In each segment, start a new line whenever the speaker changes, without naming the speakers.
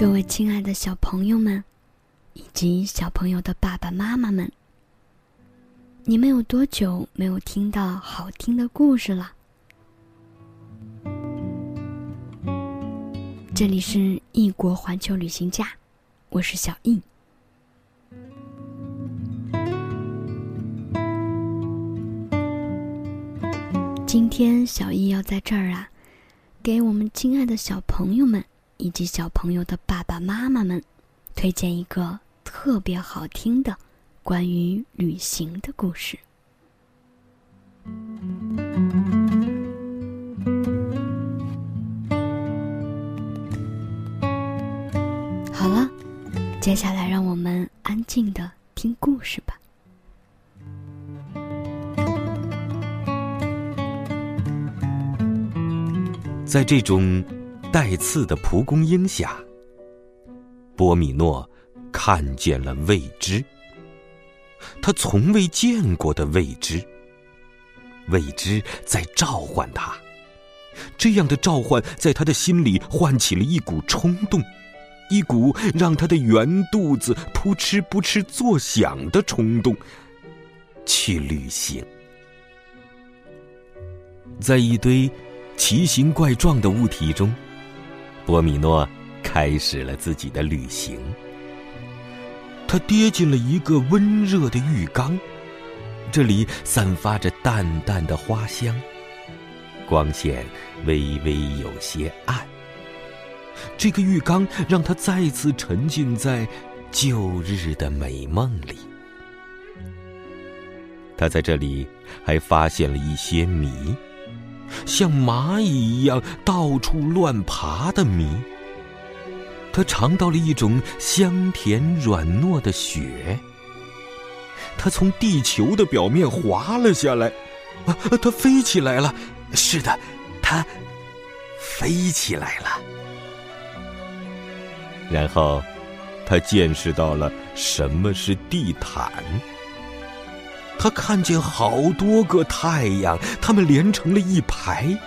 各位亲爱的小朋友们，以及小朋友的爸爸妈妈们，你们有多久没有听到好听的故事了？这里是异国环球旅行家，我是小易。今天小易要在这儿啊，给我们亲爱的小朋友们以及小朋友的爸爸妈妈们，推荐一个特别好听的关于旅行的故事。好了，接下来让我们安静的听故事吧。
在这种带刺的蒲公英下，波米诺看见了未知，他从未见过的未知。未知在召唤他，这样的召唤在他的心里唤起了一股冲动，一股让他的圆肚子扑哧扑哧作响的冲动。去旅行，在一堆。奇形怪状的物体中，波米诺开始了自己的旅行。他跌进了一个温热的浴缸，这里散发着淡淡的花香，光线微微有些暗。这个浴缸让他再次沉浸在旧日的美梦里。他在这里还发现了一些谜。像蚂蚁一样到处乱爬的谜。他尝到了一种香甜软糯的雪。他从地球的表面滑了下来，啊，他飞起来了。是的，他飞起来了。然后，他见识到了什么是地毯。他看见好多个太阳，它们连成了一排。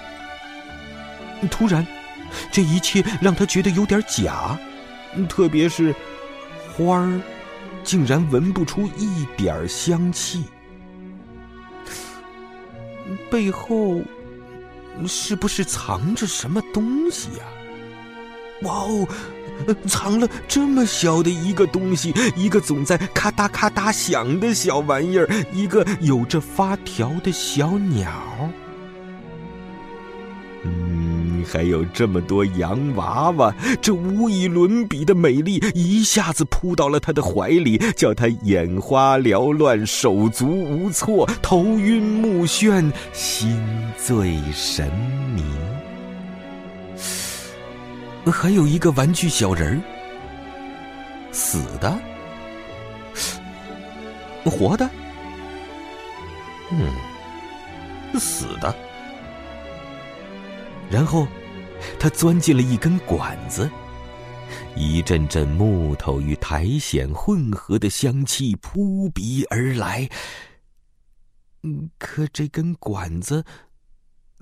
突然，这一切让他觉得有点假，特别是花儿，竟然闻不出一点香气。背后是不是藏着什么东西呀？哇哦！藏了这么小的一个东西，一个总在咔嗒咔嗒响的小玩意儿，一个有着发条的小鸟。嗯，还有这么多洋娃娃，这无以伦比的美丽一下子扑到了他的怀里，叫他眼花缭乱、手足无措、头晕目眩、心醉神迷。还有一个玩具小人儿，死的，活的，嗯，死的。然后，他钻进了一根管子，一阵阵木头与苔藓混合的香气扑鼻而来。可这根管子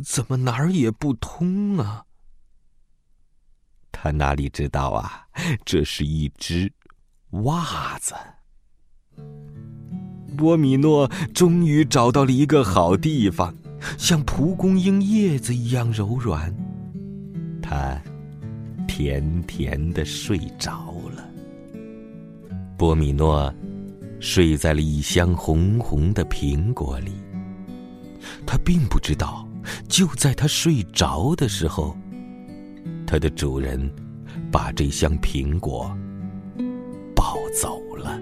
怎么哪儿也不通啊？他哪里知道啊？这是一只袜子。波米诺终于找到了一个好地方，像蒲公英叶子一样柔软。他甜甜的睡着了。波米诺睡在了一箱红红的苹果里。他并不知道，就在他睡着的时候。它的主人把这箱苹果抱走了。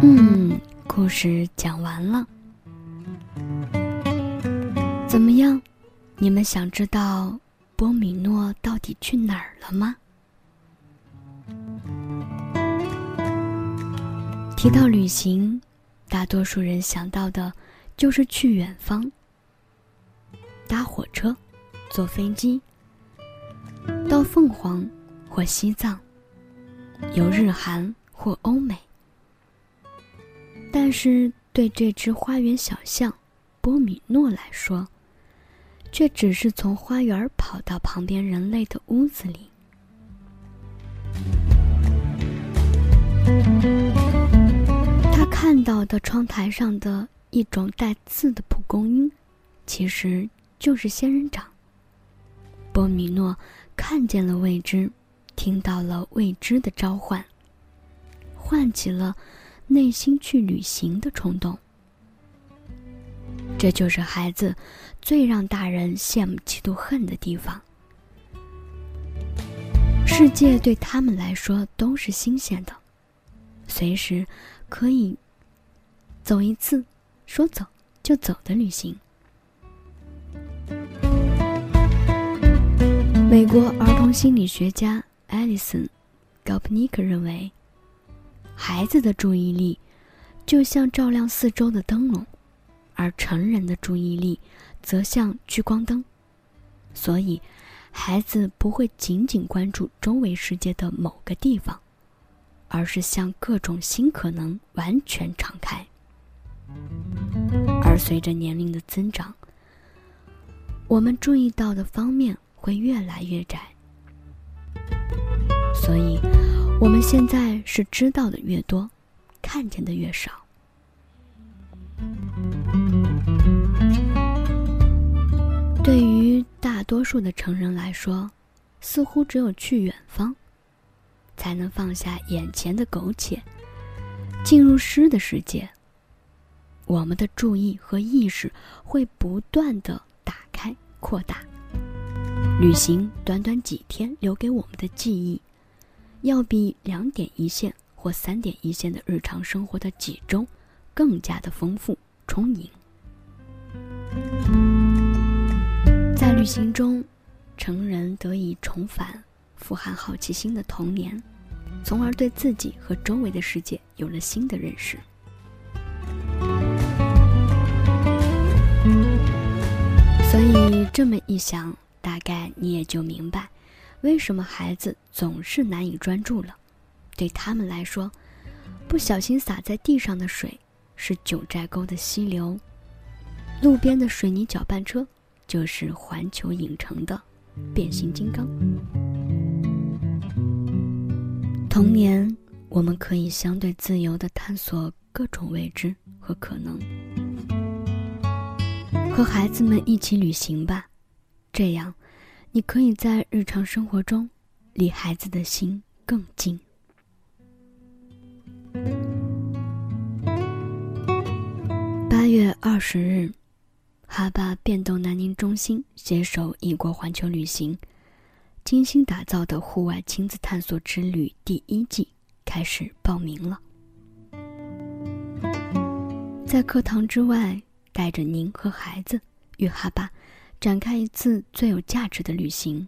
嗯，故事讲完了。怎么样？你们想知道波米诺到底去哪儿了吗？提到旅行，大多数人想到的。就是去远方，搭火车，坐飞机，到凤凰或西藏，游日韩或欧美。但是对这只花园小象波米诺来说，却只是从花园跑到旁边人类的屋子里。他看到的窗台上的一种带刺的蒲公英，其实就是仙人掌。波米诺看见了未知，听到了未知的召唤，唤起了内心去旅行的冲动。这就是孩子最让大人羡慕、嫉妒、恨的地方。世界对他们来说都是新鲜的，随时可以走一次说走就走的旅行。美国儿童心理学家艾利森·高普尼克认为，孩子的注意力就像照亮四周的灯笼。而成人的注意力则像聚光灯，所以孩子不会仅仅关注周围世界的某个地方，而是向各种新可能完全敞开。而随着年龄的增长，我们注意到的方面会越来越窄，所以我们现在是知道的越多，看见的越少。对于大多数的成人来说，似乎只有去远方，才能放下眼前的苟且，进入诗的世界。我们的注意和意识会不断的打开、扩大。旅行短短几天留给我们的记忆，要比两点一线或三点一线的日常生活的几周，更加的丰富充盈。在旅行中，成人得以重返富含好奇心的童年，从而对自己和周围的世界有了新的认识。这么一想，大概你也就明白，为什么孩子总是难以专注了。对他们来说，不小心洒在地上的水是九寨沟的溪流，路边的水泥搅拌车。就是环球影城的变形金刚。童年，我们可以相对自由的探索各种未知和可能。和孩子们一起旅行吧，这样，你可以在日常生活中离孩子的心更近。八月二十日。哈巴变动南宁中心携手异国环球旅行，精心打造的户外亲子探索之旅第一季开始报名了。在课堂之外，带着您和孩子与哈巴展开一次最有价值的旅行，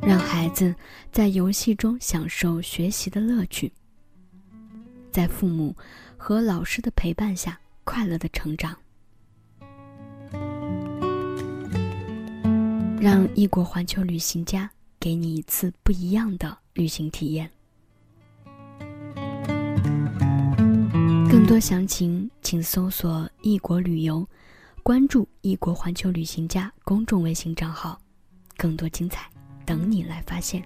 让孩子在游戏中享受学习的乐趣，在父母。和老师的陪伴下，快乐的成长，让异国环球旅行家给你一次不一样的旅行体验。更多详情，请搜索“异国旅游”，关注“异国环球旅行家”公众微信账号，更多精彩等你来发现。